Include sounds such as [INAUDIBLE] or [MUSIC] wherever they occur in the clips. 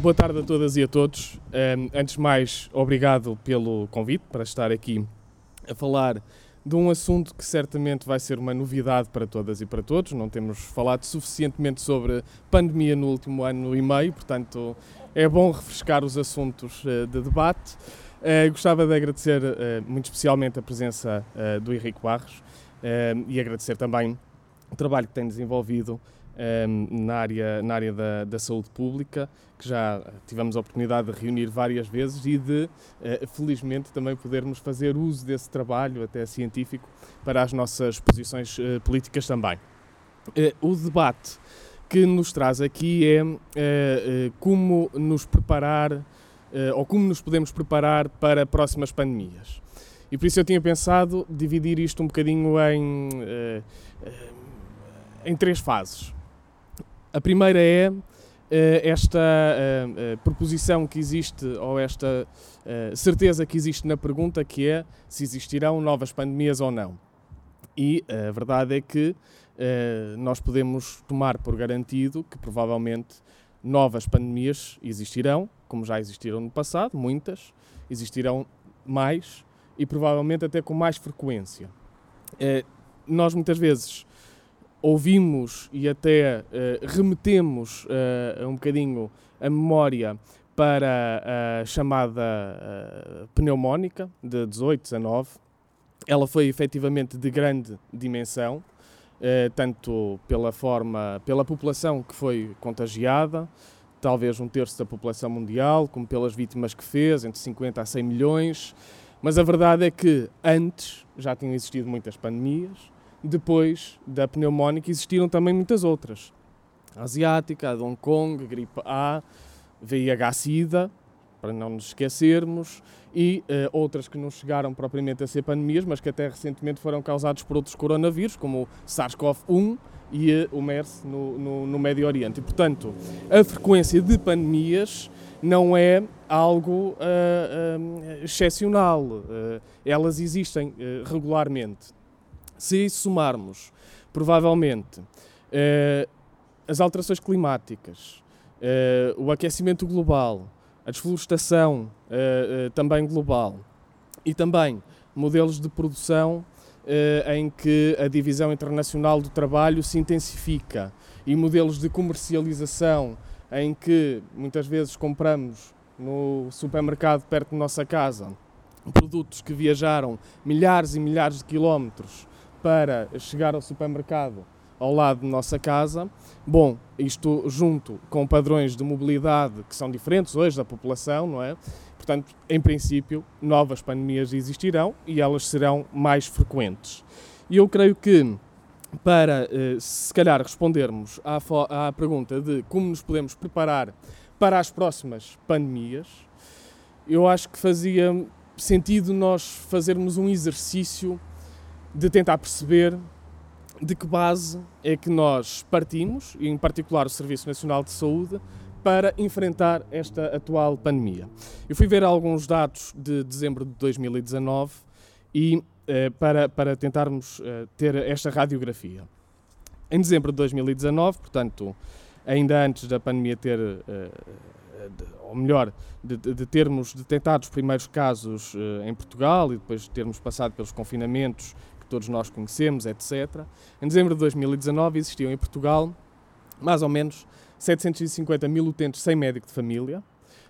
Boa tarde a todas e a todos. Um, antes de mais, obrigado pelo convite para estar aqui a falar de um assunto que certamente vai ser uma novidade para todas e para todos. Não temos falado suficientemente sobre pandemia no último ano e meio, portanto é bom refrescar os assuntos uh, de debate. Uh, gostava de agradecer uh, muito especialmente a presença do Henrique Barros e agradecer também o trabalho que tem desenvolvido um, na área, na área da, da, saúde pública, que já tivemos a oportunidade de reunir várias vezes e de, uh, felizmente, também podermos fazer uso desse trabalho, até científico, para as nossas posições uh, políticas também. Uh, o debate que nos traz aqui é como nos preparar ou como nos podemos preparar para próximas pandemias. E por isso eu tinha pensado dividir isto um bocadinho em, em três fases. A primeira é eh, esta uh, uh, proposição que existe, ou esta certeza que existe na pergunta, que é se existirão novas pandemias ou não. E a verdade é que nós podemos tomar por garantido que provavelmente novas pandemias existirão, como já existiram no passado, muitas, existirão mais e provavelmente até com mais frequência. nós muitas vezes ouvimos e até uh, remetemos uh, um bocadinho a memória para a chamada uh, pneumónica de 18, 19. Ela foi efetivamente de grande dimensão, tanto pela forma, pela população que foi contagiada, talvez um terço da população mundial, como pelas vítimas que fez, entre 50 a 100 milhões. Mas a verdade é que antes já tinham existido muitas pandemias, depois da pneumónica existiram também muitas outras. A asiática, a de Hong Kong, a gripe A, VIH-Sida, para não nos esquecermos, e uh, outras que não chegaram propriamente a ser pandemias, mas que até recentemente foram causados por outros coronavírus, como o SARS-CoV-1 e uh, o MERS no, no, no, Médio Oriente. E, portanto, a frequência de pandemias não é algo uh, excepcional. elas existem regularmente. Se somarmos, provavelmente, eh, as alterações climáticas, eh, o aquecimento global, a desflorestação eh, também global e também modelos de produção em que a divisão internacional do trabalho se intensifica e modelos de comercialização em que muitas vezes compramos no supermercado perto da nossa casa produtos que viajaram milhares e milhares de quilómetros para chegar ao supermercado ao lado de nossa casa. Bom, isto junto com padrões de mobilidade que são diferentes hoje da população, não é? Portanto, em princípio, novas pandemias existirão e elas serão mais frequentes. E eu creio que para, eh, se calhar, respondermos à, à pergunta de como nos podemos preparar para as próximas pandemias, eu acho que fazia sentido nós fazermos um exercício de tentar perceber de que base é que nós partimos, e em particular o Serviço Nacional de Saúde, para enfrentar esta atual pandemia. Eu fui ver alguns dados de dezembro de 2019 e eh, para, para tentarmos eh, ter esta radiografia. Em dezembro de 2019, portanto, ainda antes da pandemia ter, eh, de, ou melhor, de, de, termos detectado os primeiros casos eh, em Portugal e depois de termos passado pelos confinamentos todos nós conhecemos, etc. Em dezembro de 2019 existiam em Portugal mais ou menos 750 mil utentes sem médico de família.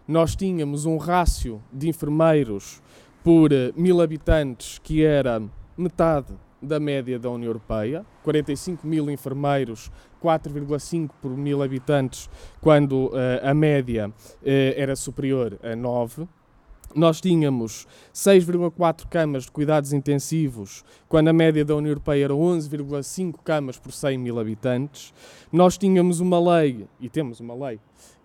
Nós tínhamos um rácio de enfermeiros por eh, mil habitantes que era metade da média da União Europeia, 45 mil enfermeiros, 4,5 por mil habitantes, quando uh, a média uh, era superior a 9 nós tínhamos 6,4 camas de cuidados intensivos, quando a média da União Europeia era 11,5 camas por 100 mil habitantes. Nós tínhamos uma lei, e temos uma lei,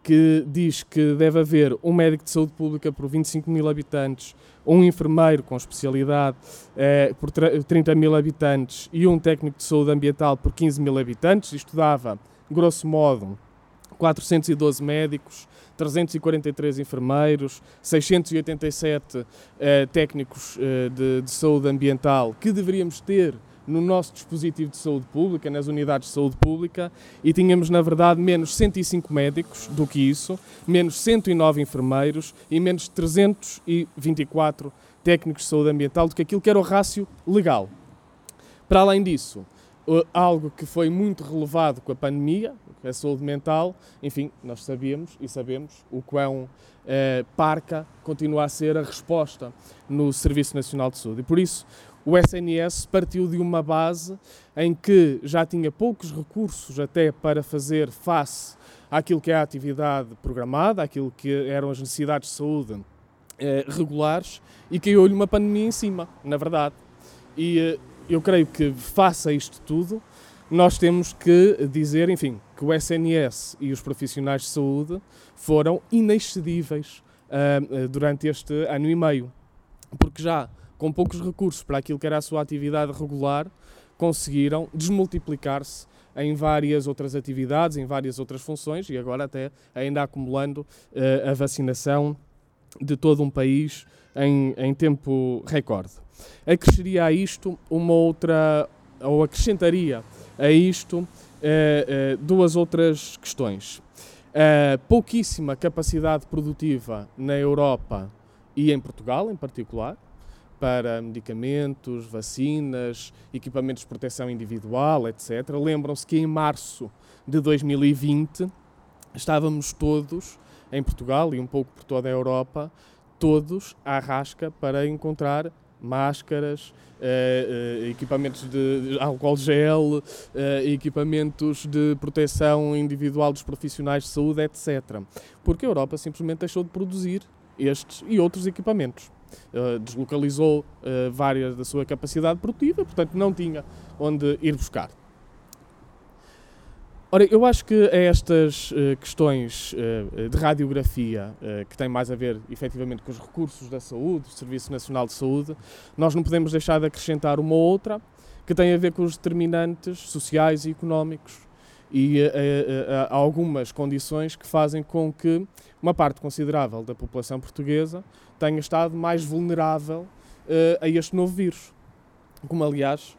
que diz que deve haver um médico de saúde pública por 25 mil habitantes, um enfermeiro com especialidade eh, por 30 mil habitantes e um técnico de saúde ambiental por 15 mil habitantes. Isto dava, grosso modo, 412 médicos, 343 enfermeiros, 687 uh, técnicos uh, de, de, saúde ambiental que deveríamos ter no nosso dispositivo de saúde pública, nas unidades de saúde pública, e tínhamos, na verdade, menos 105 médicos do que isso, menos 109 enfermeiros e menos 324 técnicos de saúde ambiental do que aquilo que era o rácio legal. Para além disso, algo que foi muito relevado com a pandemia, a saúde mental, enfim, nós sabíamos e sabemos o quão eh, parca continua a ser a resposta no Serviço Nacional de Saúde. E por isso o SNS partiu de uma base em que já tinha poucos recursos até para fazer face àquilo que é a atividade programada, àquilo que eram as necessidades de saúde eh, regulares e caiu-lhe uma pandemia em cima, na verdade. E eh, eu creio que, face a isto tudo, nós temos que dizer, enfim, que o SNS e os profissionais de saúde foram inexcedíveis uh, durante este ano e meio, porque já com poucos recursos para aquilo que era a sua atividade regular, conseguiram desmultiplicar-se em várias outras atividades, em várias outras funções e agora até ainda acumulando uh, a vacinação de todo um país em, em tempo recorde. Acresceria a isto uma outra, ou acrescentaria a isto uh, uh, duas outras questões. Uh, pouquíssima capacidade produtiva na Europa e em Portugal, em particular, para medicamentos, vacinas, equipamentos de proteção individual, etc. Lembram-se que em março de 2020 estávamos todos em Portugal e um pouco por toda a Europa, todos à rasca para encontrar máscaras, uh, uh, equipamentos de álcool gel, uh, equipamentos de proteção individual dos profissionais de saúde, etc. Porque a Europa simplesmente deixou de produzir estes e outros equipamentos. deslocalizou várias da sua capacidade produtiva, portanto não tinha onde ir buscar. Ora, eu acho que a estas uh, questões uh, de radiografia, uh, que têm mais a ver efetivamente com os recursos da saúde, do Serviço Nacional de Saúde, nós não podemos deixar de acrescentar uma outra que tem a ver com os determinantes sociais e económicos e há algumas condições que fazem com que uma parte considerável da população portuguesa tenha estado mais vulnerável a este novo vírus, como aliás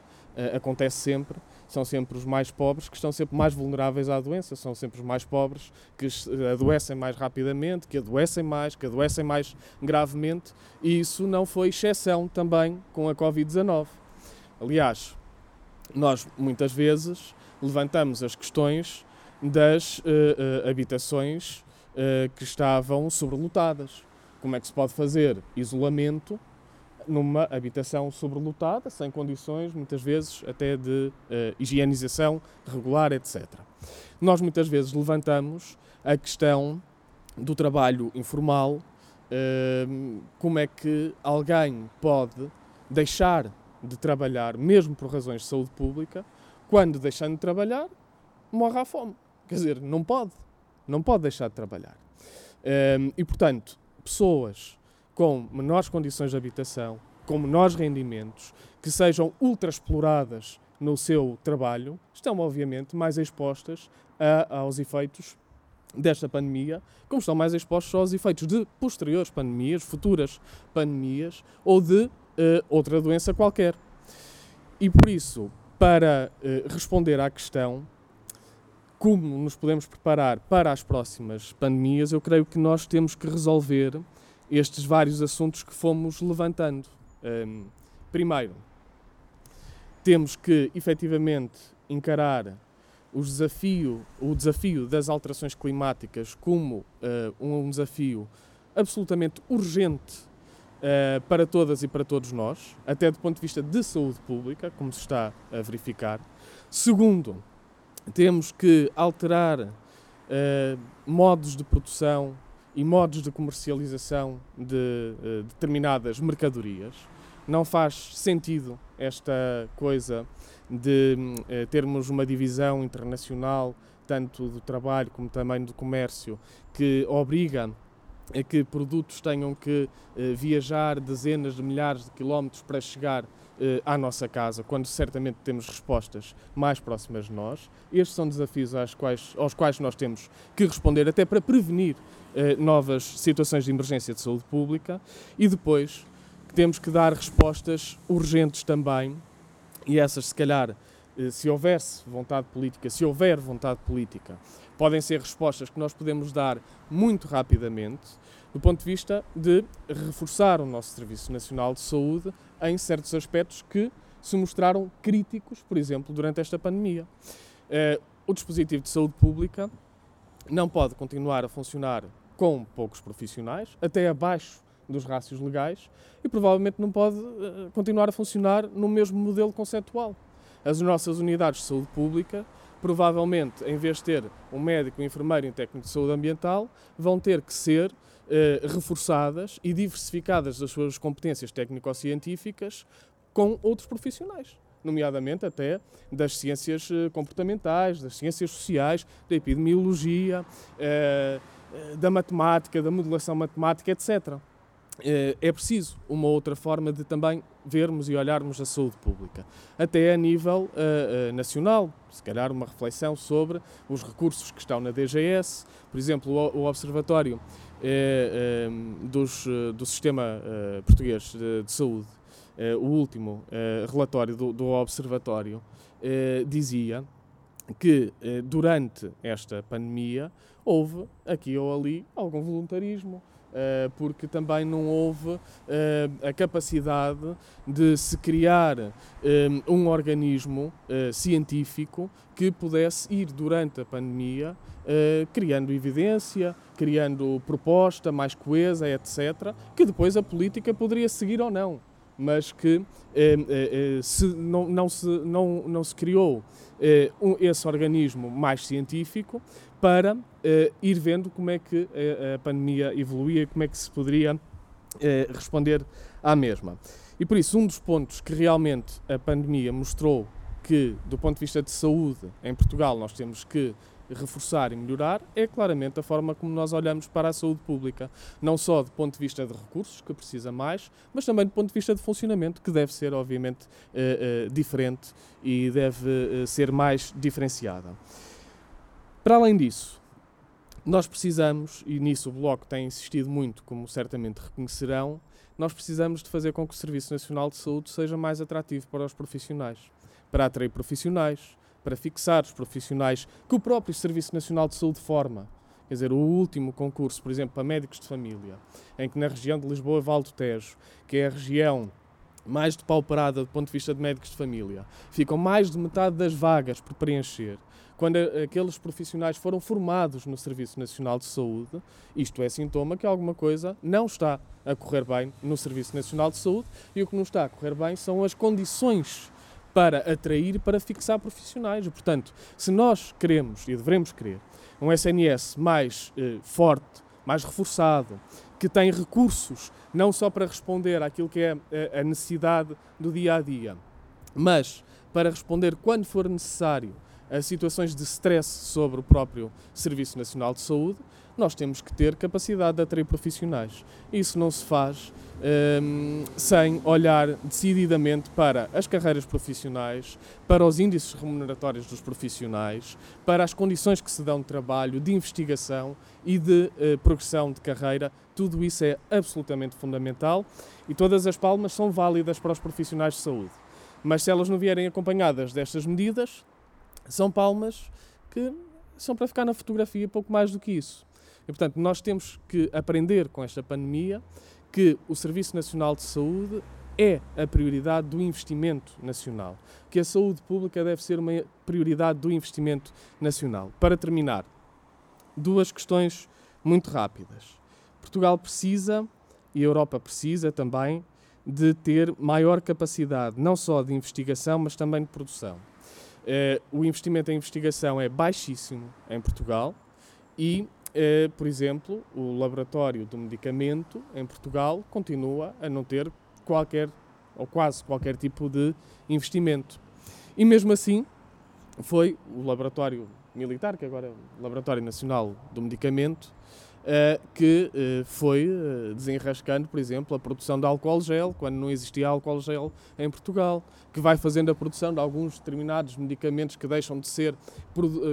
acontece sempre são sempre os mais pobres que estão sempre mais vulneráveis à doença, são sempre os mais pobres que adoecem mais rapidamente, que adoecem mais, que adoecem mais gravemente, e isso não foi exceção também com a Covid-19. Aliás, nós muitas vezes levantamos as questões das uh, uh, habitações uh, que estavam sobrelotadas. Como é que se pode fazer isolamento numa habitação sobrelotada, sem condições, muitas vezes até de uh, higienização regular, etc. Nós muitas vezes levantamos a questão do trabalho informal, uh, como é que alguém pode deixar de trabalhar, mesmo por razões de saúde pública, quando deixando de trabalhar, morre à fome. Quer dizer, não pode. Não pode deixar de trabalhar. Uh, e, portanto, pessoas com menores condições de habitação, com menores rendimentos, que sejam ultra exploradas no seu trabalho, estão obviamente mais expostas a, aos efeitos desta pandemia, como estão mais expostos aos efeitos de posteriores pandemias, futuras pandemias ou de uh, outra doença qualquer. E por isso, para uh, responder à questão como nos podemos preparar para as próximas pandemias, eu creio que nós temos que resolver estes vários assuntos que fomos levantando. Um, primeiro, temos que efetivamente encarar o desafio, o desafio das alterações climáticas como uh, um desafio absolutamente urgente uh, para todas e para todos nós, até do ponto de vista de saúde pública, como se está a verificar. Segundo, temos que alterar uh, modos de produção, e modos de comercialização de uh, determinadas mercadorias. Não faz sentido esta coisa de uh, termos uma divisão internacional, tanto do trabalho como também do comércio, que obriga a que produtos tenham que uh, viajar dezenas de milhares de quilómetros para chegar à nossa casa, quando certamente temos respostas mais próximas de nós. Estes são desafios aos quais, aos quais nós temos que responder, até para prevenir novas situações de emergência de saúde pública e depois temos que dar respostas urgentes também e essas, se calhar, eh, se houvesse vontade política, se houver vontade política, podem ser respostas que nós podemos dar muito rapidamente, do ponto de vista de reforçar o nosso Serviço Nacional de Saúde em certos aspectos que se mostraram críticos, por exemplo, durante esta pandemia. Eh, o dispositivo de saúde pública não pode continuar a funcionar com poucos profissionais, até abaixo dos rácios legais, e provavelmente não pode uh, continuar a funcionar no mesmo modelo conceptual. As nossas unidades de saúde pública, provavelmente, em vez de ter um médico, um enfermeiro e um técnico de saúde ambiental, vão ter que ser uh, reforçadas e diversificadas as suas competências técnico-científicas com outros profissionais nomeadamente até das ciências eh, comportamentais, das ciências sociais, da epidemiologia, da matemática, da modelação matemática, etc. Eh, é preciso uma outra forma de também vermos e olharmos a saúde pública, até a nível uh, uh, nacional, se calhar uma reflexão sobre os recursos que estão na DGS, por exemplo, o, o Observatório uh, dos, do Sistema Português de, de Saúde, o último relatório do, do Observatório, dizia que durante esta pandemia houve aqui ou ali algum voluntarismo, eh, porque também não houve eh, a capacidade de se criar eh, um organismo científico que pudesse ir durante a pandemia criando evidência, criando proposta mais coesa, etc., que depois a política poderia seguir ou não mas que eh, eh, se não, não, se, não, não se criou eh, um, esse organismo mais científico para ir vendo como é que a pandemia evoluía e como é que se poderia responder à mesma. E por isso, um dos pontos que realmente a pandemia mostrou que, do ponto de vista de saúde, em Portugal nós temos que reforçar e melhorar é claramente a forma como nós olhamos para a saúde pública, não só do ponto de vista de recursos, que precisa mais, mas também do ponto de vista de funcionamento, que deve ser, obviamente, uh, uh, diferente e deve uh, ser mais diferenciada. Para além disso, nós precisamos, e nisso o Bloco tem insistido muito, como certamente reconhecerão, nós precisamos de fazer com que o Serviço Nacional de Saúde seja mais atrativo para os profissionais, para atrair profissionais, para fixar os profissionais que o próprio Serviço Nacional de Saúde forma. Quer dizer, o último concurso, por exemplo, para médicos de família, em que na região de Lisboa, Val do Tejo, que é a região mais depauperada do ponto de vista de médicos de família, ficam mais de metade das vagas por preencher. Quando aqueles profissionais foram formados no Serviço Nacional de Saúde, isto é sintoma que alguma coisa não está a correr bem no Serviço Nacional de Saúde e o que não está a correr bem são as condições para atrair, para fixar profissionais. Portanto, se nós queremos e devemos querer um SNS mais eh, forte, mais reforçado, que tem recursos não só para responder àquilo que é eh, a necessidade do dia a dia, mas para responder quando for necessário a situações de stress sobre o próprio Serviço Nacional de Saúde, nós temos que ter capacidade de atrair profissionais. Isso não se faz um, sem olhar decididamente para as carreiras profissionais, para os índices remuneratórios dos profissionais, para as condições que se dão de trabalho, de investigação e de uh, progressão de carreira. Tudo isso é absolutamente fundamental e todas as palmas são válidas para os profissionais de saúde. Mas se elas não vierem acompanhadas destas medidas, são palmas que são para ficar na fotografia pouco mais do que isso. E, portanto, nós temos que aprender com esta pandemia que o Serviço Nacional de Saúde é a prioridade do investimento nacional, que a saúde pública deve ser uma prioridade do investimento nacional. Para terminar, duas questões muito rápidas. Portugal precisa, e a Europa precisa também, de ter maior capacidade, não só de investigação, mas também de produção. Uh, o investimento em investigação é baixíssimo em Portugal e, uh, por exemplo, o laboratório do medicamento em Portugal continua a não ter qualquer ou quase qualquer tipo de investimento. E mesmo assim, foi o laboratório militar, que agora é o Laboratório Nacional do Medicamento, que uh, foi uh, desenrascando, por exemplo, a produção de álcool gel, quando não existia álcool gel em Portugal, que vai fazendo a produção de alguns determinados medicamentos que deixam de ser,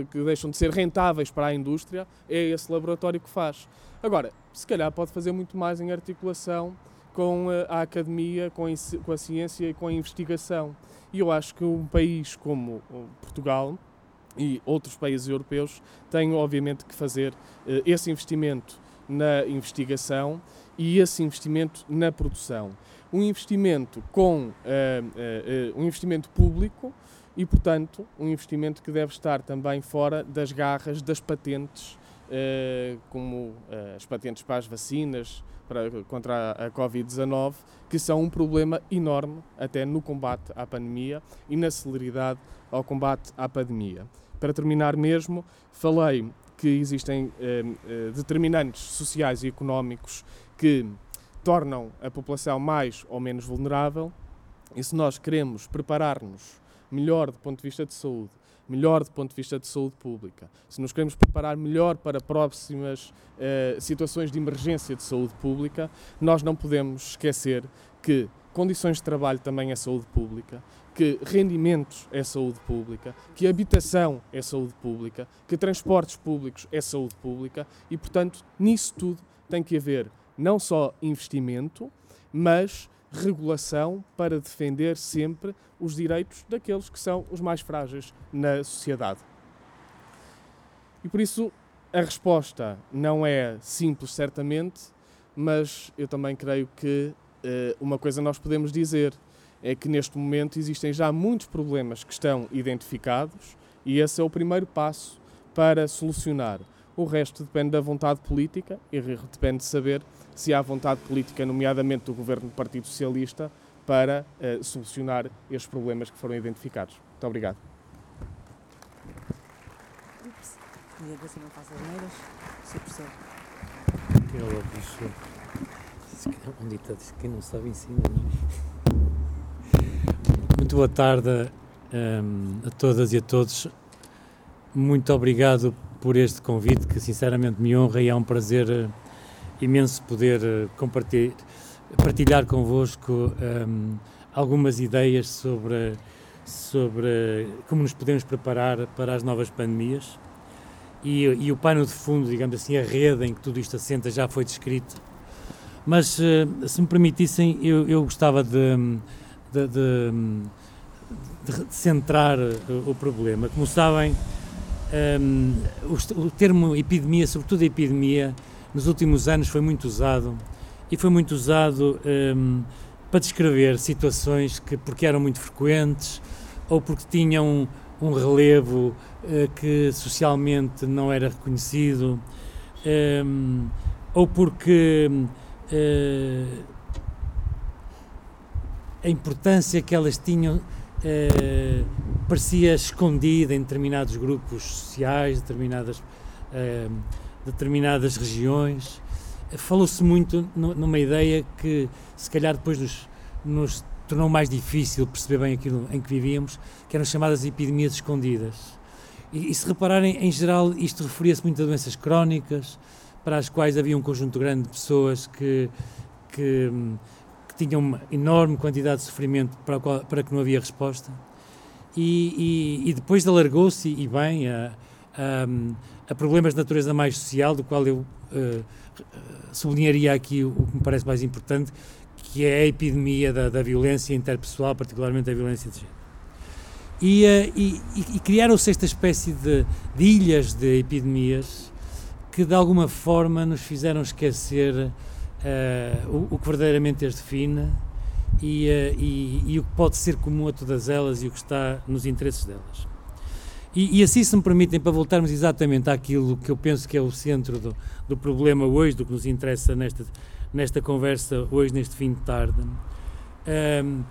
que deixam de ser rentáveis para a indústria, é esse laboratório que faz. Agora, se calhar pode fazer muito mais em articulação com a academia, com a ciência e com a investigação. E eu acho que um país como Portugal e outros países europeus têm, obviamente, que fazer esse investimento na investigação e esse investimento na produção. Um investimento com uh, uh, um investimento público e, portanto, um investimento que deve estar também fora das garras das patentes, como as patentes para as vacinas para, contra a, a Covid-19, que são um problema enorme até no combate à pandemia e na celeridade ao combate à pandemia. Para terminar mesmo, falei que existem eh, eh, determinantes sociais e económicos que tornam a população mais ou menos vulnerável. E se nós queremos preparar-nos melhor do ponto de vista de saúde, melhor do ponto de vista de saúde pública, se nos queremos preparar melhor para próximas eh, situações de emergência de saúde pública, nós não podemos esquecer que condições de trabalho também é saúde pública, que rendimentos é saúde pública, que habitação é saúde pública, que transportes públicos é saúde pública e, portanto, nisso tudo tem que haver não só investimento, mas regulação para defender sempre os direitos daqueles que são os mais frágeis na sociedade. E por isso a resposta não é simples, certamente, mas eu também creio que uh, uma coisa nós podemos dizer é que neste momento existem já muitos problemas que estão identificados e esse é o primeiro passo para solucionar. O resto depende da vontade política e depende de saber se há vontade política, nomeadamente do governo do Partido Socialista, para uh, solucionar estes problemas que foram identificados. Muito obrigado. Ups. Ver se não é. Um ditado não sabe ensina, é? Muito boa tarde um, a todas e a todos. Muito obrigado por este convite que sinceramente me honra e é um prazer uh, imenso poder uh, compartilhar, partilhar convosco um, algumas ideias sobre, sobre como nos podemos preparar para as novas pandemias. E, e, o pano de fundo, digamos assim, a rede em que tudo isto assenta já foi descrito. Mas, uh, se me permitissem, eu, eu gostava de de, de, de centrar o problema. Como sabem, um, o, o, termo epidemia, sobretudo a epidemia, nos últimos anos foi muito usado e foi muito usado um, para descrever situações que, porque eram muito frequentes ou porque tinham um, um relevo uh, que socialmente não era reconhecido hum, ou porque uh, a importância que elas tinham eh, parecia escondida em determinados grupos sociais, determinadas, eh, determinadas regiões. Falou-se muito numa ideia que, se calhar, depois nos, nos tornou mais difícil perceber bem aquilo em que vivíamos, que eram chamadas epidemias escondidas. E, e se repararem, em geral, isto referia-se muito a doenças crónicas, para as quais havia um conjunto grande de pessoas que, que que tinham uma enorme quantidade de sofrimento para, qual, para que não havia resposta. E, e, e depois alargou-se, e bem, a, a, a, problemas de natureza mais social, do qual eu uh, sublinharia aqui o, que me parece mais importante, que é a epidemia da, da violência interpessoal, particularmente a violência de género. E, uh, e, e criaram-se esta espécie de, de ilhas de epidemias que de alguma forma nos fizeram esquecer uh, o, o, que verdadeiramente as define e, e, o que pode ser comum a todas elas e o que está nos interesses delas. E, e, assim, se me permitem, para voltarmos exatamente àquilo que eu penso que é o centro do, do problema hoje, do que nos interessa nesta, nesta conversa hoje, neste fim de tarde, um,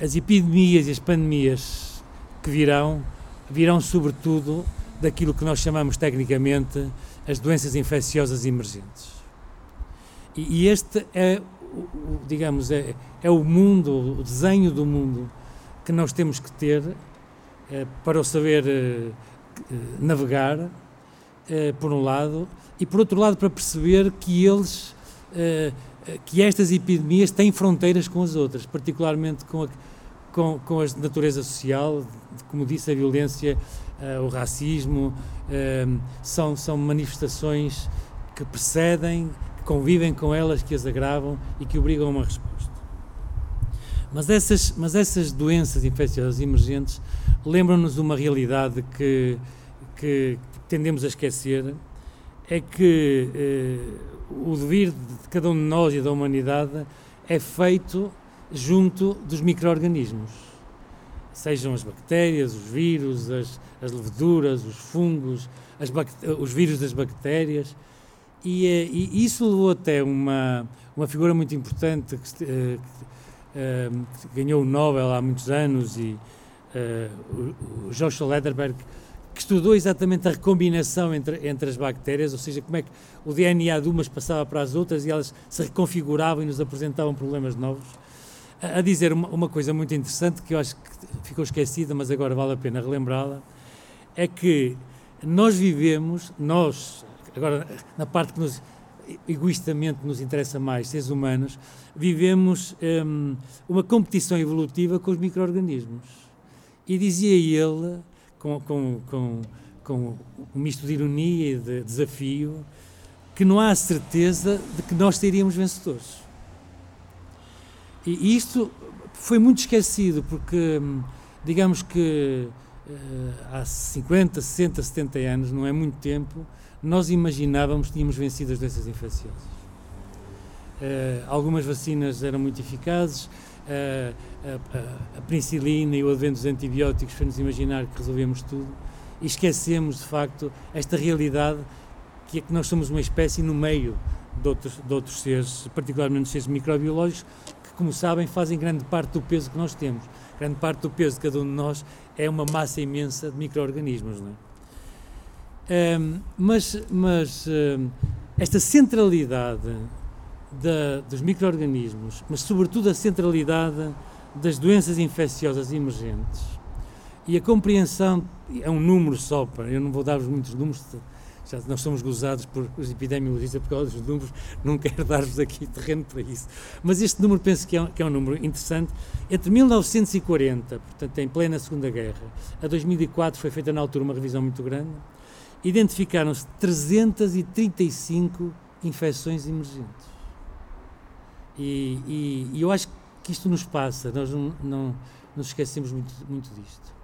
as epidemias e as pandemias que virão, virão sobretudo daquilo que nós chamamos tecnicamente as doenças infecciosas emergentes. E, e este é, digamos, é, é o mundo, o desenho do mundo que nós temos que ter para o saber é, navegar, é, por um lado, e por outro lado para perceber que eles, que estas epidemias têm fronteiras com as outras, particularmente com a, com, com a natureza social, como disse, a violência, o racismo, são, são manifestações que precedem, convivem com elas, que as agravam e que obrigam a uma resposta. Mas essas, mas essas doenças infecciosas emergentes lembram-nos uma realidade que, que tendemos a esquecer, é que eh, o dever de cada um de nós e da humanidade é feito junto dos micro-organismos, sejam as bactérias, os vírus, as, as leveduras, os fungos, os vírus das bactérias, e, eh, e, isso levou até uma, uma figura muito importante que, que, que ganhou o Nobel há muitos anos, e uh, o Joshua Lederberg, que estudou exatamente a recombinação entre, entre as bactérias, ou seja, como é que o DNA de umas passava para as outras e elas se reconfiguravam e nos apresentavam problemas novos. A, a dizer uma, uma, coisa muito interessante que eu acho que ficou esquecida, mas agora vale a pena relembrá-la, é que nós vivemos, nós, agora na parte que nos, egoistamente nos interessa mais, seres humanos, vivemos um, uma competição evolutiva com os micro-organismos. E dizia ele com, com, com, com um misto de ironia e de desafio, que não há certeza de que nós seríamos vencedores. E isto foi muito esquecido, porque, hum, digamos que há 50, 60, 70 anos, não é muito tempo, nós imaginávamos que tínhamos vencido as doenças infecciosas. Uh, algumas vacinas eram muito eficazes, uh, a, a, penicilina e o advento dos antibióticos fez-nos imaginar que resolvemos tudo e esquecemos, de facto, esta realidade que é que nós somos uma espécie no meio de outros, de outros seres, particularmente seres microbiológicos, que, como sabem, fazem grande parte do peso que nós temos. Grande parte do peso de cada um de nós é uma massa imensa de micro-organismos, não é? Um, mas mas um, esta centralidade da, dos micro-organismos, mas sobretudo a centralidade das doenças infecciosas emergentes e a compreensão, é um número só, eu não vou dar-vos muitos números, já nós somos gozados por os epidemiologistas por causa dos números, [LAUGHS] não quero dar-vos aqui terreno para isso. Mas este número penso que é, um, que é um número interessante. Entre 1940, portanto em plena Segunda Guerra, a 2004 foi feita na altura uma revisão muito grande, identificaram-se 335 infecções emergentes. E, e, e, eu acho que isto nos passa, nós não, não nos esquecemos muito, muito disto.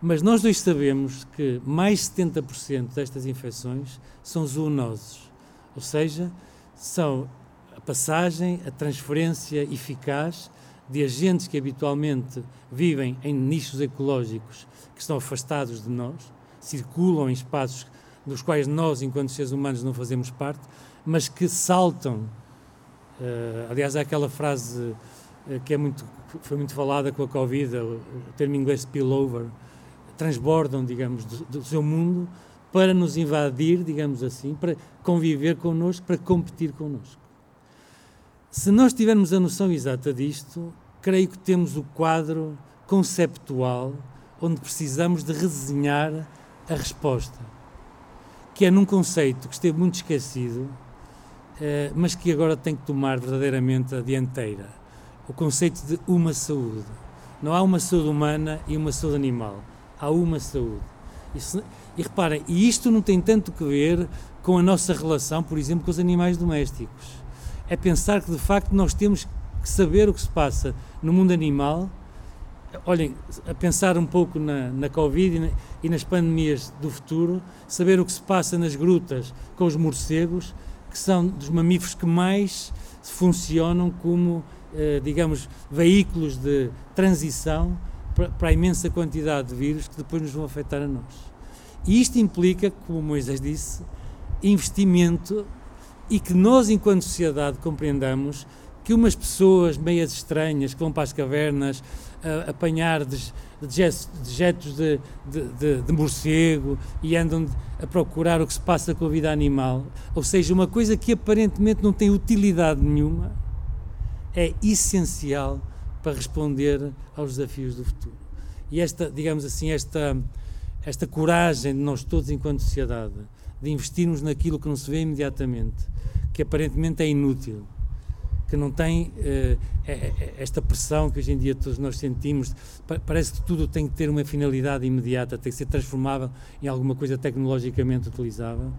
Mas nós dois sabemos que mais 70% destas infecções são zoonoses, ou seja, são a passagem, a transferência eficaz de agentes que habitualmente vivem em nichos ecológicos que estão afastados de nós, circulam em espaços dos quais nós, enquanto seres humanos, não fazemos parte, mas que saltam Uh, aliás, há aquela frase uh, que é muito, foi muito falada com a Covid, o, o termo inglês spillover, transbordam, digamos, do, do, seu mundo para nos invadir, digamos assim, para conviver connosco, para competir connosco. Se nós tivermos a noção exata disto, creio que temos o quadro conceptual onde precisamos de redesenhar a resposta, que é num conceito que esteve muito esquecido, eh, mas que agora tem que tomar verdadeiramente a dianteira. O conceito de uma saúde. Não há uma saúde humana e uma saúde animal. Há uma saúde. Isso, e reparem, e isto não tem tanto que ver com a nossa relação, por exemplo, com os animais domésticos. É pensar que de facto nós temos que saber o que se passa no mundo animal. Olhem, a pensar um pouco na, na Covid e, na, e nas pandemias do futuro, saber o que se passa nas grutas com os morcegos, que são dos mamíferos que mais funcionam como, eh, digamos, veículos de transição para, a imensa quantidade de vírus que depois nos vão afetar a nós. E isto implica, como Moisés disse, investimento e que nós, enquanto sociedade, compreendamos que umas pessoas meias estranhas que vão para as cavernas a, apanhar dejetos de, de, de, de, morcego e andam a procurar o que se passa com a vida animal, ou seja, uma coisa que aparentemente não tem utilidade nenhuma, é essencial para responder aos desafios do futuro. E esta, digamos assim, esta, esta coragem de nós todos, enquanto sociedade, de investirmos naquilo que não se vê imediatamente, que aparentemente é inútil, que não tem uh, esta pressão que hoje em dia todos nós sentimos. Parece que tudo tem que ter uma finalidade imediata, tem que ser transformável em alguma coisa tecnologicamente utilizável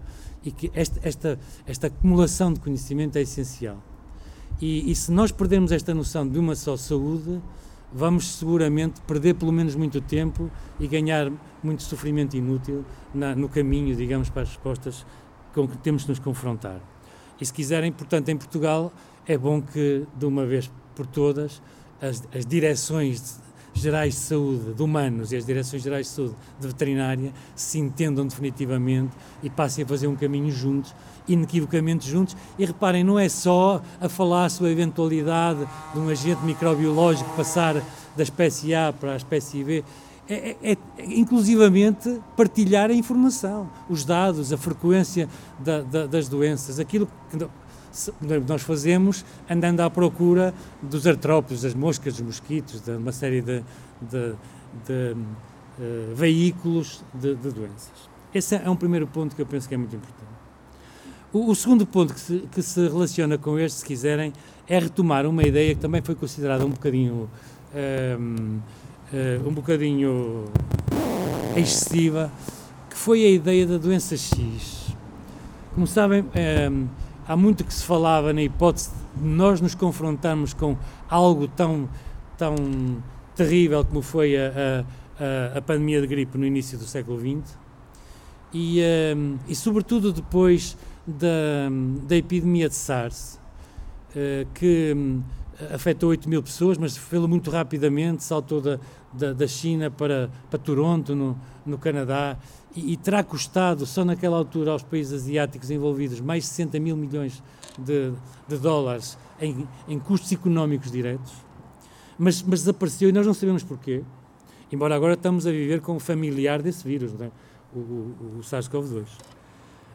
e que esta, esta, esta acumulação de conhecimento é essencial. E, e se nós perdermos esta noção de uma só saúde, vamos seguramente perder pelo menos muito tempo e ganhar muito sofrimento inútil na, no caminho, digamos, para as respostas com que temos de nos confrontar. E se quiserem, portanto, em Portugal, é bom que, de uma vez por todas, as, as direções gerais de saúde de humanos e as direções gerais de saúde de veterinária se entendam definitivamente e passem a fazer um caminho juntos inequivocamente juntos. E reparem, não é só a falar sobre a eventualidade de um agente microbiológico passar da espécie A para a espécie B. É, é, é, inclusivamente partilhar a informação, os dados, a frequência da, da, das doenças, aquilo que nós fazemos andando à procura dos artrópodes, das moscas, dos mosquitos, de uma série de, de, de uh, veículos de doenças. Esse é um primeiro ponto que eu penso que é muito importante. O, o segundo ponto que se, que se, relaciona com este, se quiserem, é retomar uma ideia que também foi considerada um bocadinho um, uh, um bocadinho excessiva, que foi a ideia da doença X. Como sabem, um, há muito que se falava na hipótese de nós nos confrontarmos com algo tão, tão terrível como foi a, a, a pandemia de gripe no início do século XX e, um, e sobretudo depois da, da epidemia de SARS, uh, que um, afetou 8 mil pessoas, mas fez muito rapidamente, saltou da, da, da, China para, para Toronto, no, no Canadá, e, e, terá custado, só naquela altura, aos países asiáticos envolvidos, mais de 60 mil milhões de, de dólares em, em custos económicos diretos. Mas, mas desapareceu e nós não sabemos porquê, embora agora estamos a viver com o familiar desse vírus, é? o, o, o SARS-CoV-2.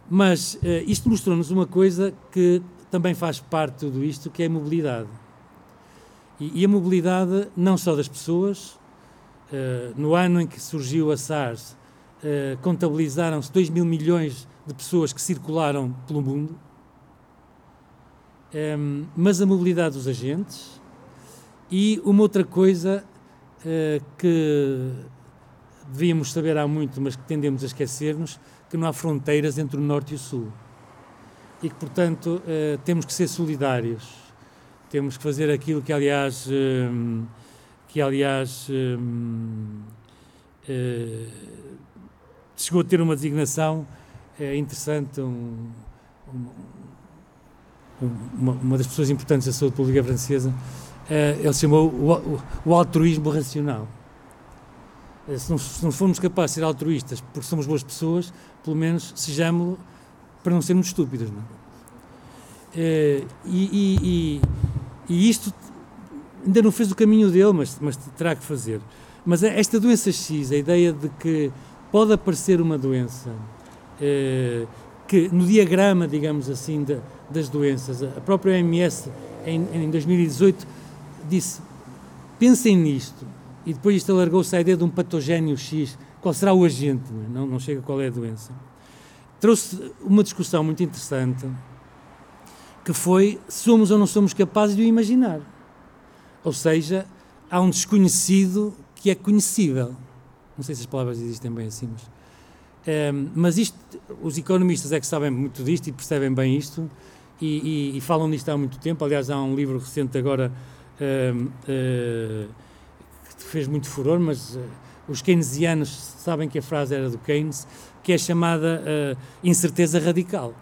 Mas uh, isto mostrou-nos uma coisa que também faz parte de tudo isto, que é a mobilidade. E, e a mobilidade não só das pessoas, uh, no ano em que surgiu a SARS, uh, contabilizaram-se 2 mil milhões de pessoas que circularam pelo mundo, um, ehm, mas a mobilidade dos agentes e uma outra coisa uh, que devíamos saber há muito, mas que tendemos a esquecer-nos, que não há fronteiras entre o Norte e o Sul. E que, portanto, uh, temos que ser solidários. Temos que fazer aquilo que, aliás, uh, que, aliás uh, chegou a ter uma designação interessante, um, um, uma, uma, das pessoas importantes da saúde pública francesa, ele chamou o, o, o altruísmo racional se não, se não formos capazes de ser altruístas porque somos boas pessoas, pelo menos sejamos para não sermos estúpidos. Não é? Eh, e, e, e, isto ainda não fez o caminho dele, mas, mas terá que fazer. Mas é esta doença X, a ideia de que pode aparecer uma doença eh, que no diagrama, digamos assim, de, das doenças, a própria OMS em, em 2018 disse: pensem nisto, e depois isto alargou-se à ideia de um patogénio X. Qual será o agente? Não, não chega qual é a doença. Trouxe uma discussão muito interessante que foi somos ou não somos capazes de o imaginar. Ou seja, há um desconhecido que é conhecível. Não sei se as palavras existem bem assim, mas. Um, ehm, mas isto, os economistas é que sabem muito disto e percebem bem isto e, e, e falam nisto há muito tempo. Aliás, há um livro recente agora. Um, ehm, uh, fez muito furor, mas uh, os keynesianos sabem que a frase era do Keynes, que é chamada uh, incerteza radical,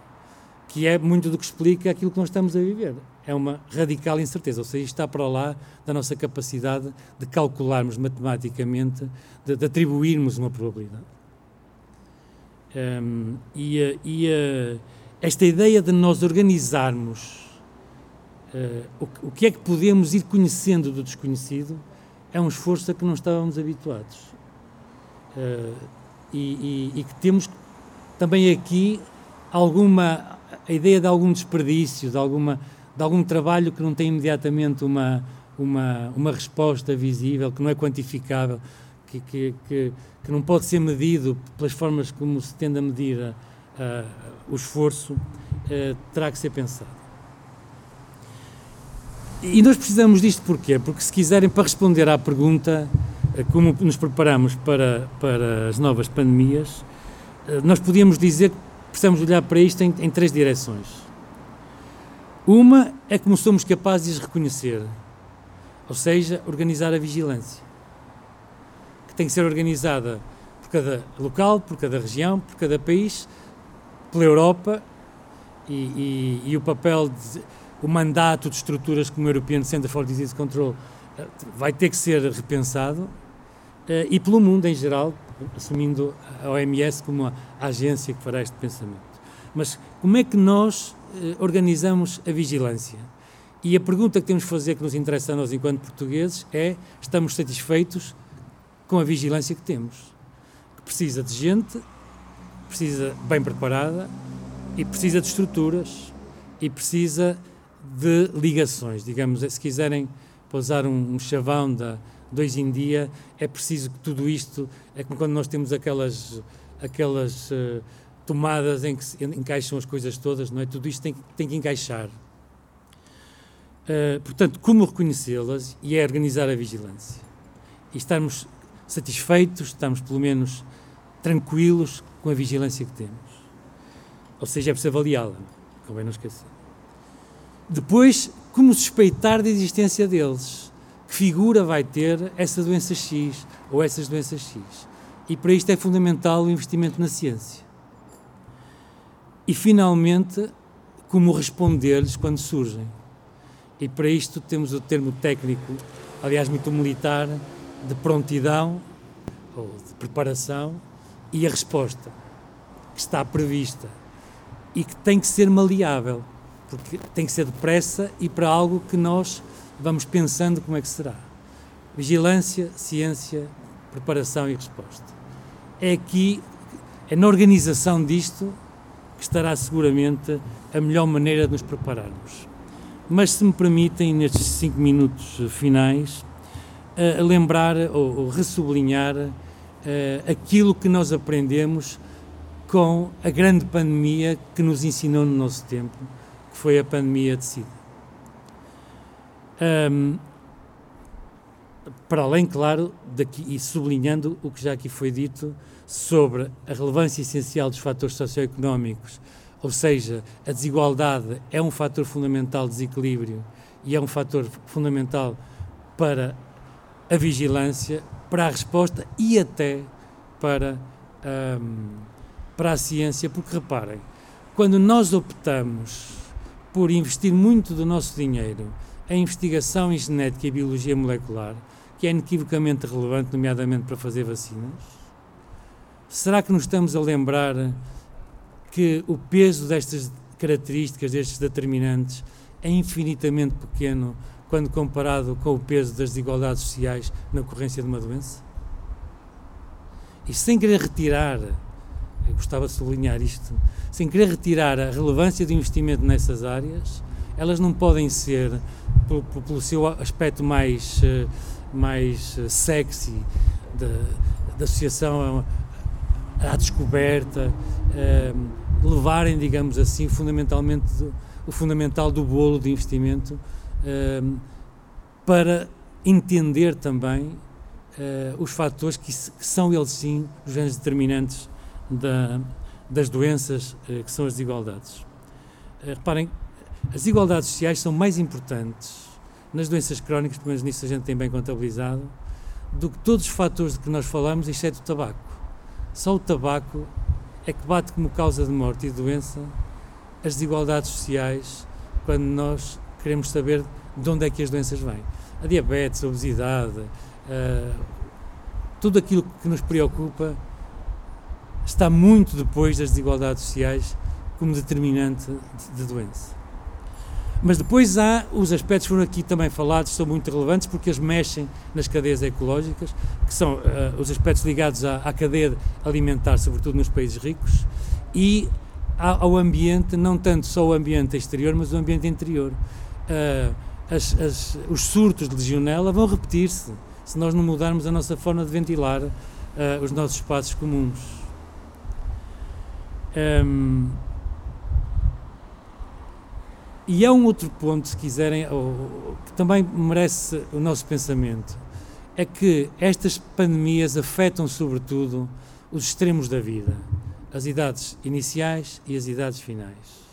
que é muito do que explica aquilo que nós estamos a viver. É uma radical incerteza, ou seja, está para lá da nossa capacidade de calcularmos matematicamente, de, de atribuirmos uma probabilidade. Um, e, uh, e esta ideia de nós organizarmos o, o que é que podemos ir conhecendo do desconhecido é um esforço a que não estávamos habituados. Uh, e, e, e, que temos também aqui alguma a ideia de algum desperdício, de alguma de algum trabalho que não tem imediatamente uma uma uma resposta visível, que não é quantificável, que que, que, que não pode ser medido pelas formas como se tende a medir a, a, o esforço, uh, terá que ser pensado. E nós precisamos disto porquê? Porque se quiserem, para responder à pergunta como nos preparamos para, para as novas pandemias, nós podíamos dizer que precisamos olhar para isto em, em três direções. Uma é como somos capazes de as reconhecer, ou seja, organizar a vigilância, que tem que ser organizada por cada local, por cada região, por cada país, pela Europa e, e, e o papel, de, o mandato de estruturas como o European Center for Disease Control eh, vai ter que ser repensado eh, e pelo mundo em geral, assumindo a OMS como a agência que fará este pensamento. Mas como é que nós eh, organizamos a vigilância? E a pergunta que temos de fazer, que nos interessa a nós enquanto portugueses, é: estamos satisfeitos com a vigilância que temos? Que precisa de gente, precisa bem preparada e precisa de estruturas e precisa de ligações. Digamos, se quiserem pousar um, um chavão da de hoje em dia é preciso que tudo isto, é como quando nós temos aquelas, aquelas uh, tomadas em que se encaixam as coisas todas, não é? Tudo isto tem, tem que encaixar. Uh, portanto, como reconhecê-las e é organizar a vigilância. E estarmos satisfeitos, estamos pelo menos tranquilos com a vigilância que temos. Ou seja, é preciso avaliá-la, convém não esquecer. Depois, como suspeitar da existência deles? que figura vai ter essa doença X ou essas doenças X. E para isto é fundamental o investimento na ciência. E finalmente, como responder-lhes quando surgem. E para isto temos o termo técnico, aliás, muito militar, de prontidão ou de preparação e a resposta que está prevista e que tem que ser maleável, porque tem que ser depressa e para algo que nós vamos pensando como é que será. Vigilância, ciência, preparação e resposta. É aqui, é na organização disto que estará seguramente a melhor maneira de nos prepararmos. Mas se me permitem, nestes cinco minutos finais, uh, lembrar ou, ou ressublinhar uh, aquilo que nós aprendemos com a grande pandemia que nos ensinou no nosso tempo, que foi a pandemia de SIDA. Um, para além, claro, daqui, e sublinhando o que já aqui foi dito sobre a relevância essencial dos fatores socioeconómicos, ou seja, a desigualdade é um fator fundamental de desequilíbrio e é um fator fundamental para a vigilância, para a resposta e até para, um, para a ciência, porque reparem, quando nós optamos por investir muito do nosso dinheiro a investigação em genética e biologia molecular, que é inequivocamente relevante, nomeadamente para fazer vacinas? Será que nos estamos a lembrar que o peso destas características, destes determinantes, é infinitamente pequeno quando comparado com o peso das desigualdades sociais na ocorrência de uma doença? E sem querer retirar, eu gostava de sublinhar isto, sem querer retirar a relevância do investimento nessas áreas, elas não podem ser pelo, pelo seu aspecto mais, eh, mais eh, sexy da, associação à descoberta, eh, levarem, digamos assim, fundamentalmente o fundamental do bolo de investimento para entender também os fatores que, que, são eles sim os grandes determinantes da, das doenças que são as desigualdades. reparem, as desigualdades sociais são mais importantes nas doenças crónicas, pelo menos nisso a gente tem bem contabilizado, do que todos os fatores de que nós falamos, exceto o tabaco. Só o tabaco é que bate como causa de morte e de doença as desigualdades sociais quando nós queremos saber de onde é que as doenças vêm. A diabetes, a obesidade, uh, tudo aquilo que nos preocupa está muito depois das desigualdades sociais como determinante de, doença. Mas depois há os aspectos que foram aqui também falados, são muito relevantes porque eles mexem nas cadeias ecológicas, que são uh, os aspectos ligados à, à, cadeia alimentar, sobretudo nos países ricos, e ao ambiente, não tanto só o ambiente exterior, mas o ambiente interior. Uh, as, as, os surtos de legionela vão repetir-se se nós não mudarmos a nossa forma de ventilar uh, os nossos espaços comuns. Um, E há um outro ponto, se quiserem, que também merece o nosso pensamento, é que estas pandemias afetam sobretudo os extremos da vida, as idades iniciais e as idades finais.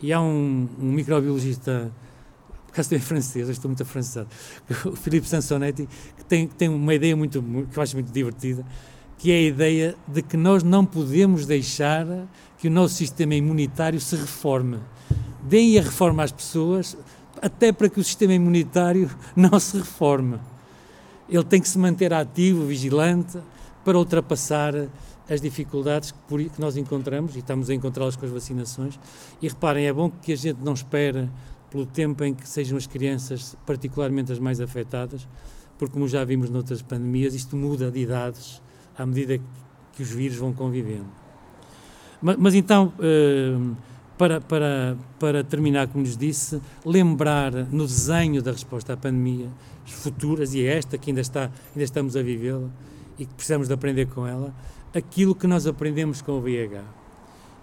E há um, um microbiologista, por acaso também francês, estou muito afrancesado, [LAUGHS] o Filipe Sansonetti, que tem, tem uma ideia muito, que eu acho muito divertida, que é a ideia de que nós não podemos deixar que o nosso sistema imunitário se reforme. Deem a reforma às pessoas, até para que o sistema imunitário [LAUGHS] não se reforme. Ele tem que se manter ativo, vigilante, para ultrapassar as dificuldades que nós encontramos, e estamos a encontrá-las com as vacinações. E reparem, é bom que a gente não espere pelo tempo em que sejam as crianças, particularmente as mais afetadas, porque, como já vimos noutras pandemias, isto muda de idades à medida que os vírus vão convivendo. Mas, mas então, uh, para, para, para terminar, como lhes disse, lembrar no desenho da resposta à pandemia, futuras, e é esta que ainda, está, ainda estamos a vivê-la e que precisamos de aprender com ela, aquilo que nós aprendemos com o VIH.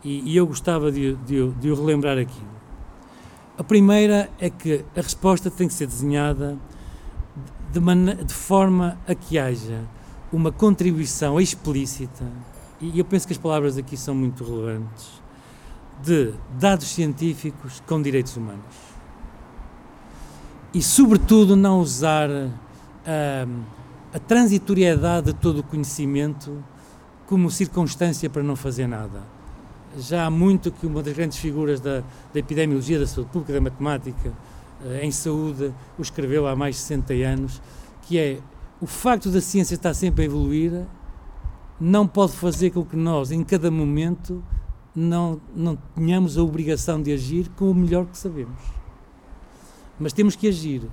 E, e eu gostava de, de, de o relembrar aquilo. A primeira é que a resposta tem que ser desenhada de, de forma a que haja uma contribuição explícita, e eu penso que as palavras aqui são muito relevantes, de dados científicos com direitos humanos. E, sobretudo, não usar a, a transitoriedade de todo o conhecimento como circunstância para não fazer nada. Já há muito que uma das grandes figuras da, da epidemiologia, da saúde pública, da matemática, eh, em saúde, o escreveu há mais de 60 anos, que é o facto da ciência estar sempre a evoluir não pode fazer com que nós, em cada momento, não, não tenhamos a obrigação de agir com o melhor que sabemos. Mas temos que agir,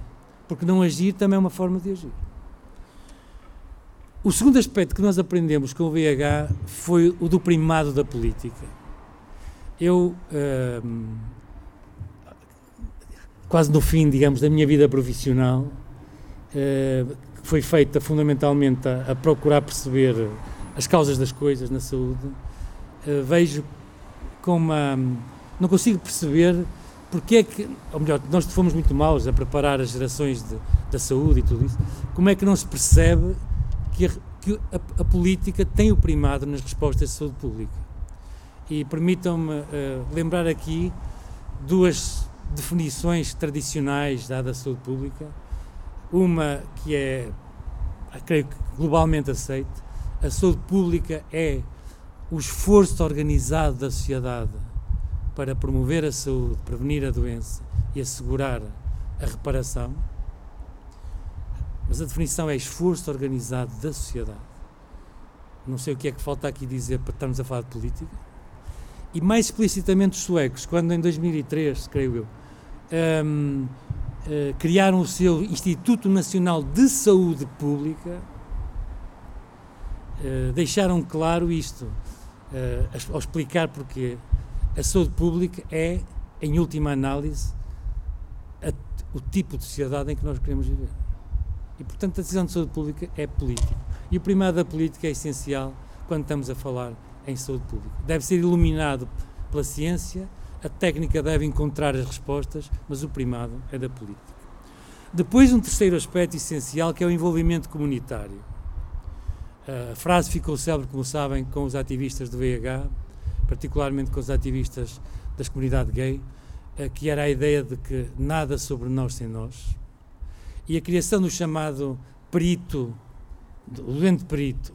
porque não agir também é uma forma de agir. O segundo aspecto que nós aprendemos com o VH foi o do primado da política. Eu, hum, quase no fim, digamos, da minha vida profissional, hum, foi feita fundamentalmente a, a, procurar perceber as causas das coisas na saúde, uh, vejo com uma. Não consigo perceber porque é que, ou melhor, nós fomos muito maus a preparar as gerações de, da saúde e tudo isso, como é que não se percebe que a, que a, a política tem o primado nas respostas de saúde pública? E permitam-me uh, lembrar aqui duas definições tradicionais dadas à saúde pública uma que é, creio que globalmente aceite, a saúde pública é o esforço organizado da sociedade para promover a saúde, prevenir a doença e assegurar a reparação. Mas a definição é esforço organizado da sociedade. Não sei o que é que falta aqui dizer para estarmos a falar de política. E mais explicitamente os suecos, quando em 2003, creio eu, um, eh, criaram o seu Instituto Nacional de Saúde Pública, uh, deixaram claro isto, uh, ao explicar porque a saúde pública é, em última análise, a, o tipo de sociedade em que nós queremos viver. E, portanto, a decisão de saúde pública é política. E o primado da política é essencial quando estamos a falar em saúde pública. Deve ser iluminado pela ciência, a técnica deve encontrar as respostas, mas o primado é da política. Depois, um terceiro aspecto essencial que é o envolvimento comunitário. A frase ficou célebre, como sabem, com os ativistas do VIH, particularmente com os ativistas das comunidades gay, eh, que era a ideia de que nada sobre nós sem nós. E a criação do chamado perito, do doente perito.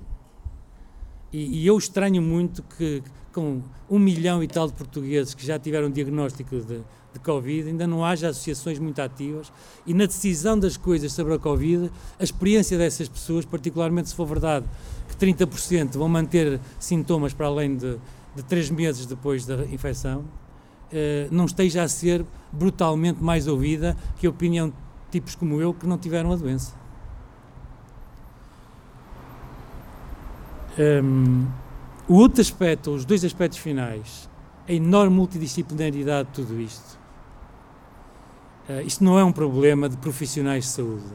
E, e eu estranho muito que, com um milhão e tal de portugueses que já tiveram diagnóstico de, de Covid, ainda não haja associações muito ativas e na decisão das coisas sobre a Covid, a experiência dessas pessoas, particularmente se for verdade que 30% vão manter sintomas para além de, de três meses depois da infecção, eh, não esteja a ser brutalmente mais ouvida que a opinião de tipos como eu que não tiveram a doença. Um, o outro aspecto, os dois aspectos finais, a enorme multidisciplinaridade de tudo isto. Uh, isto não é um problema de profissionais de saúde,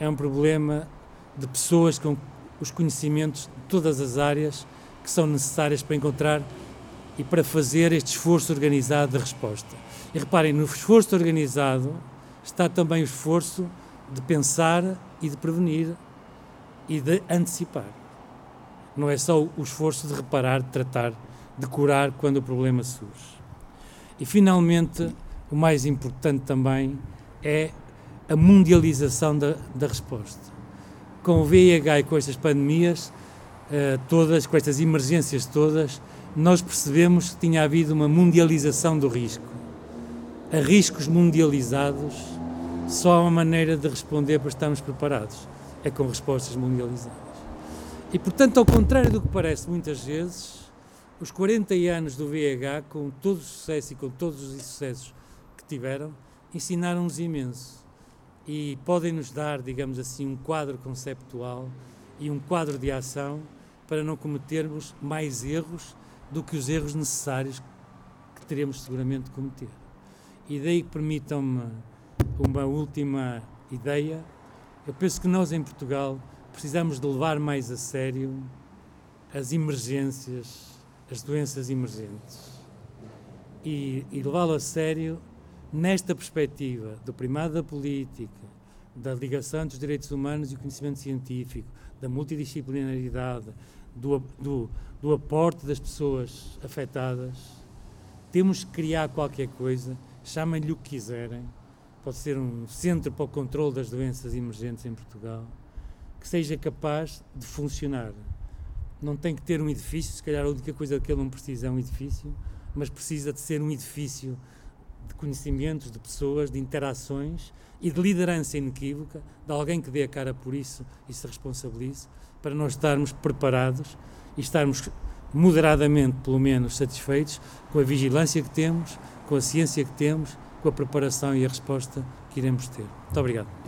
é um problema de pessoas com os conhecimentos de todas as áreas que são necessárias para encontrar e para fazer este esforço organizado de resposta. E reparem, no esforço organizado está também o esforço de pensar e de prevenir e de antecipar. Não é só o esforço de reparar, de tratar, de curar quando o problema surge. E finalmente, o mais importante também é a mundialização da, da resposta. Com o VIH e com estas pandemias, uh, todas, com estas emergências todas, nós percebemos que tinha havido uma mundialização do risco. A riscos mundializados, só há uma maneira de responder para estarmos preparados, é com respostas mundializadas. E, portanto, ao contrário do que parece muitas vezes, os 40 anos do VIH, com todo o sucesso e com todos os insucessos que tiveram, ensinaram-nos imenso. E podem-nos dar, digamos assim, um quadro conceptual e um quadro de ação para não cometermos mais erros do que os erros necessários que teremos seguramente de cometer. E daí permitam-me uma última ideia. Eu penso que nós em Portugal precisamos de levar mais a sério as emergências, as doenças emergentes. E, e levá-lo a sério nesta perspectiva do primado da política, da ligação entre os direitos humanos e o conhecimento científico, da multidisciplinaridade, do, do, do aporte das pessoas afetadas. Temos que criar qualquer coisa, chamem-lhe o que quiserem, pode ser um centro para o controle das doenças emergentes em Portugal, que seja capaz de funcionar. Não tem que ter um edifício, se calhar a única coisa que ele não precisa é um edifício, mas precisa de ser um edifício de conhecimentos, de pessoas, de interações e de liderança inequívoca, de alguém que dê a cara por isso e se responsabilize, para nós estarmos preparados e estarmos moderadamente, pelo menos, satisfeitos com a vigilância que temos, com a ciência que temos, com a preparação e a resposta que iremos ter. Muito obrigado.